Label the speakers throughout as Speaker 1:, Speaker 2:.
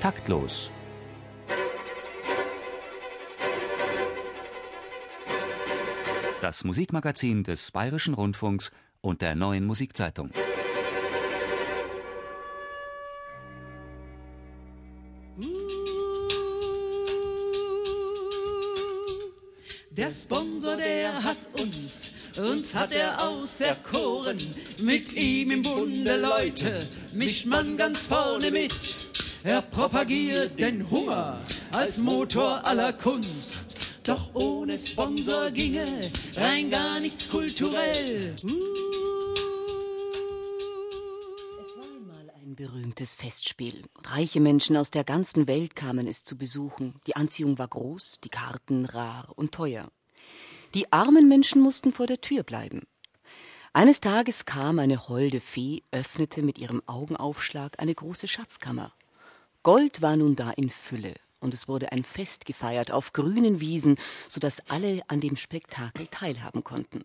Speaker 1: Taktlos. Das Musikmagazin des Bayerischen Rundfunks und der neuen Musikzeitung.
Speaker 2: Der Sponsor, der hat uns, uns hat er auserkoren. Mit ihm im Bunde, Leute, mischt man ganz vorne mit. Er propagiert den Hunger als Motor aller Kunst. Doch ohne Sponsor ginge rein gar nichts kulturell.
Speaker 3: Es war einmal ein berühmtes Festspiel. Reiche Menschen aus der ganzen Welt kamen es zu besuchen. Die Anziehung war groß, die Karten rar und teuer. Die armen Menschen mussten vor der Tür bleiben. Eines Tages kam eine holde Fee, öffnete mit ihrem Augenaufschlag eine große Schatzkammer. Gold war nun da in Fülle, und es wurde ein Fest gefeiert auf grünen Wiesen, so dass alle an dem Spektakel teilhaben konnten.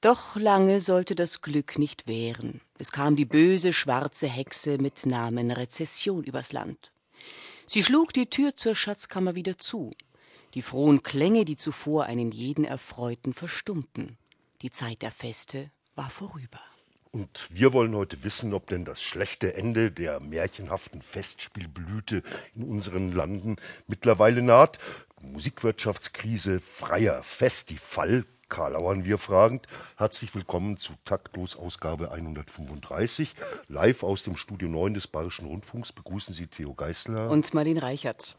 Speaker 3: Doch lange sollte das Glück nicht währen. Es kam die böse schwarze Hexe mit Namen Rezession übers Land. Sie schlug die Tür zur Schatzkammer wieder zu. Die frohen Klänge, die zuvor einen jeden erfreuten, verstummten. Die Zeit der Feste war vorüber.
Speaker 4: Und wir wollen heute wissen, ob denn das schlechte Ende der märchenhaften Festspielblüte in unseren Landen mittlerweile naht. Musikwirtschaftskrise, freier Festival, Karlauern wir fragend. Herzlich willkommen zu Taktlos Ausgabe 135. Live aus dem Studio 9 des Bayerischen Rundfunks begrüßen Sie Theo Geißler
Speaker 3: Und Marlene Reichert.